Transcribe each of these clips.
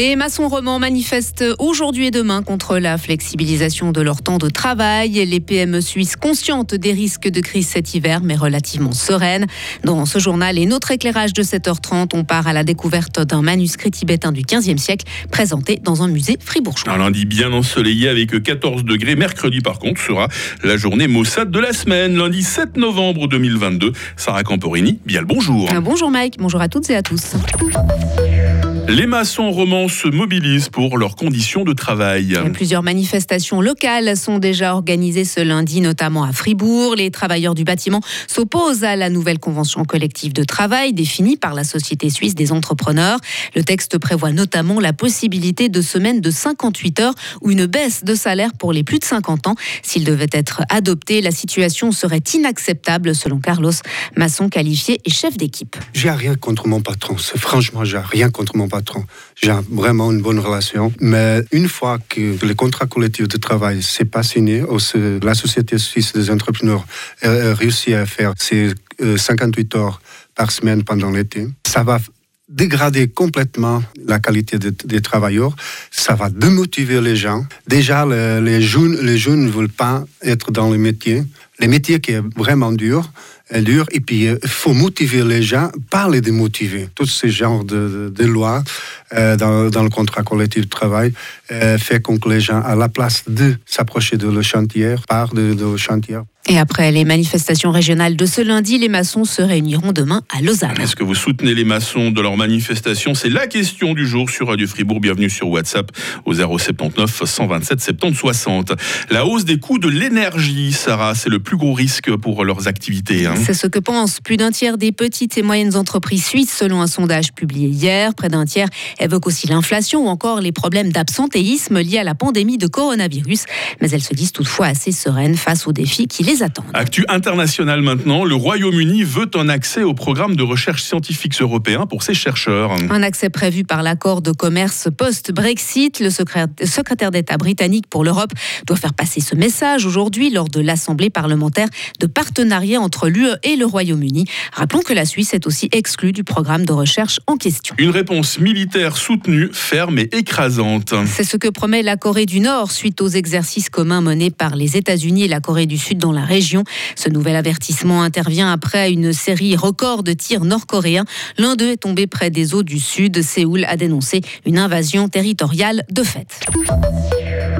Les maçons romans manifestent aujourd'hui et demain contre la flexibilisation de leur temps de travail. Les PME suisses conscientes des risques de crise cet hiver, mais relativement sereines. Dans ce journal et notre éclairage de 7h30, on part à la découverte d'un manuscrit tibétain du 15e siècle présenté dans un musée fribourgeois. Un lundi bien ensoleillé avec 14 degrés. Mercredi, par contre, sera la journée maussade de la semaine. Lundi 7 novembre 2022. Sarah Camporini, bien le bonjour. Bonjour Mike, bonjour à toutes et à tous. Les maçons romans se mobilisent pour leurs conditions de travail. Plusieurs manifestations locales sont déjà organisées ce lundi, notamment à Fribourg. Les travailleurs du bâtiment s'opposent à la nouvelle convention collective de travail définie par la Société suisse des entrepreneurs. Le texte prévoit notamment la possibilité de semaines de 58 heures ou une baisse de salaire pour les plus de 50 ans. S'il devait être adopté, la situation serait inacceptable selon Carlos Masson, qualifié et chef d'équipe. J'ai rien contre mon patron. Franchement, j'ai rien contre mon patron. J'ai vraiment une bonne relation. Mais une fois que le contrat collectif de travail s'est pas signé, la Société suisse des entrepreneurs a réussi à faire ces 58 euh, heures par semaine pendant l'été, ça va dégrader complètement la qualité des, travailleurs, ça va démotiver les gens. Déjà, les, jeunes, les jeunes ne veulent pas être dans le métier. Le métier qui est vraiment dur, dur. Et puis, il euh, faut motiver les gens, pas les démotiver. Tous ces genres de, lois euh, dans, le contrat collectif de travail euh, fait que les gens, à la place de s'approcher de le chantier, partent de, de le chantier. Et après les manifestations régionales de ce lundi, les maçons se réuniront demain à Lausanne. Est-ce que vous soutenez les maçons de leur manifestation? C'est la question du jour sur Radio Fribourg. Bienvenue sur WhatsApp au 079 127 70 60. La hausse des coûts de l'énergie, Sarah, c'est le plus gros risque pour leurs activités. Hein. C'est ce que pensent plus d'un tiers des petites et moyennes entreprises suisses selon un sondage publié hier. Près d'un tiers évoque aussi l'inflation ou encore les problèmes d'absentéisme liés à la pandémie de coronavirus. Mais elles se disent toutefois assez sereines face aux défis qui les attendent. Actu international maintenant, le Royaume-Uni veut un accès au programme de recherche scientifique européen pour ses chercheurs. Un accès prévu par l'accord de commerce post-Brexit. Le secrétaire d'État britannique pour l'Europe doit faire passer ce message aujourd'hui lors de l'Assemblée parlementaire de partenariat entre l'UE et le Royaume-Uni. Rappelons que la Suisse est aussi exclue du programme de recherche en question. Une réponse militaire soutenue, ferme et écrasante. C'est ce que promet la Corée du Nord suite aux exercices communs menés par les États-Unis et la Corée du Sud dans la région. Ce nouvel avertissement intervient après une série record de tirs nord-coréens. L'un d'eux est tombé près des eaux du Sud. Séoul a dénoncé une invasion territoriale de fait.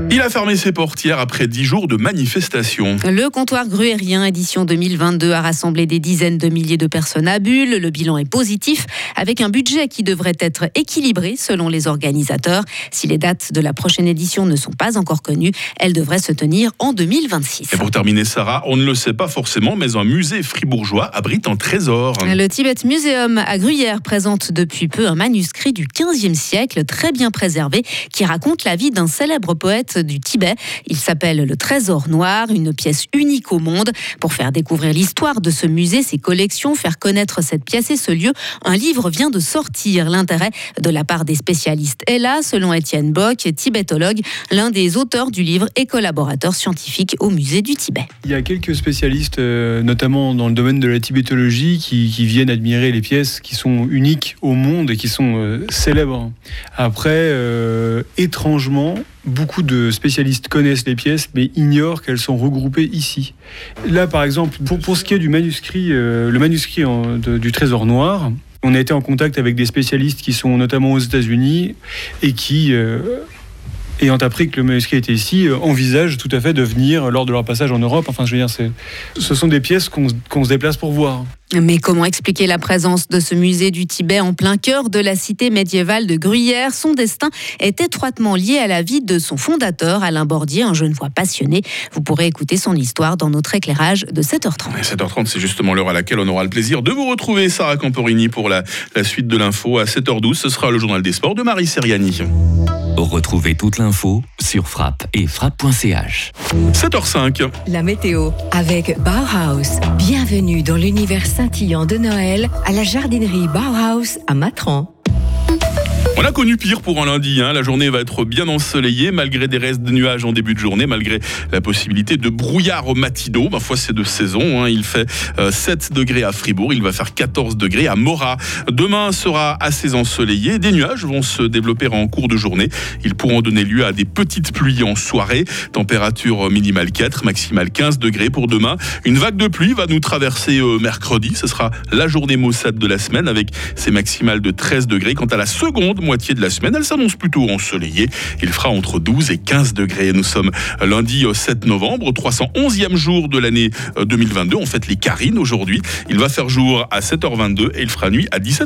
Il a fermé ses portières après dix jours de manifestations. Le comptoir gruérien édition 2022 a rassemblé des dizaines de milliers de personnes à Bulle. Le bilan est positif avec un budget qui devrait être équilibré selon les organisateurs. Si les dates de la prochaine édition ne sont pas encore connues, elles devraient se tenir en 2026. Et pour terminer, Sarah, on ne le sait pas forcément, mais un musée fribourgeois abrite un trésor. Le Tibet Museum à Gruyère présente depuis peu un manuscrit du 15e siècle très bien préservé qui raconte la vie d'un célèbre poète du Tibet. Il s'appelle Le Trésor Noir, une pièce unique au monde. Pour faire découvrir l'histoire de ce musée, ses collections, faire connaître cette pièce et ce lieu, un livre vient de sortir. L'intérêt de la part des spécialistes est là, selon Étienne Bock, tibétologue, l'un des auteurs du livre et collaborateur scientifique au musée du Tibet. Il y a quelques spécialistes, euh, notamment dans le domaine de la tibétologie, qui, viennent admirer les pièces qui sont uniques au monde et qui sont euh, célèbres. Après, euh, étrangement, beaucoup de spécialistes connaissent les pièces, mais ignorent qu'elles sont regroupées ici. Là, par exemple, pour, pour ce qui est du manuscrit, euh, le manuscrit du Trésor Noir, on a été en contact avec des spécialistes qui sont notamment aux États-Unis et qui euh, ayant appris que le manuscrit était ici, euh, envisagent tout à fait de venir lors de leur passage en Europe. Enfin, je veux dire, ce sont des pièces qu'on se déplace pour voir. Mais comment expliquer la présence de ce musée du Tibet en plein cœur de la cité médiévale de Gruyère? Son destin est étroitement lié à la vie de son fondateur, Alain Bordier, un jeune voix passionné. Vous pourrez écouter son histoire dans notre éclairage de 7h30. 7h30, c'est justement l'heure à laquelle on aura le plaisir de vous retrouver, Sarah Camporini, pour la, la suite de l'info à 7h12. Ce sera le journal des sports de Marie Seriani. Retrouvez toute l'info sur frappe et frappe.ch. 7h05. La météo avec Bauhaus. Bienvenue dans l'univers scintillant de Noël à la jardinerie Bauhaus à Matran. On a connu pire pour un lundi. Hein. La journée va être bien ensoleillée malgré des restes de nuages en début de journée, malgré la possibilité de brouillard matinaux. Ma foi, c'est de saison. Hein. Il fait 7 euh, degrés à Fribourg, il va faire 14 degrés à Morat. Demain sera assez ensoleillé. Des nuages vont se développer en cours de journée. Ils pourront donner lieu à des petites pluies en soirée. Température minimale 4, maximale 15 degrés pour demain. Une vague de pluie va nous traverser euh, mercredi. Ce sera la journée maussade de la semaine avec ses maximales de 13 degrés. Quant à la seconde moitié de la semaine, elle s'annonce plutôt ensoleillée. Il fera entre 12 et 15 degrés. Nous sommes lundi 7 novembre, 311e jour de l'année 2022. Euh, On fête les Carines aujourd'hui. Il va faire jour à 7h22 et il fera nuit à 17h.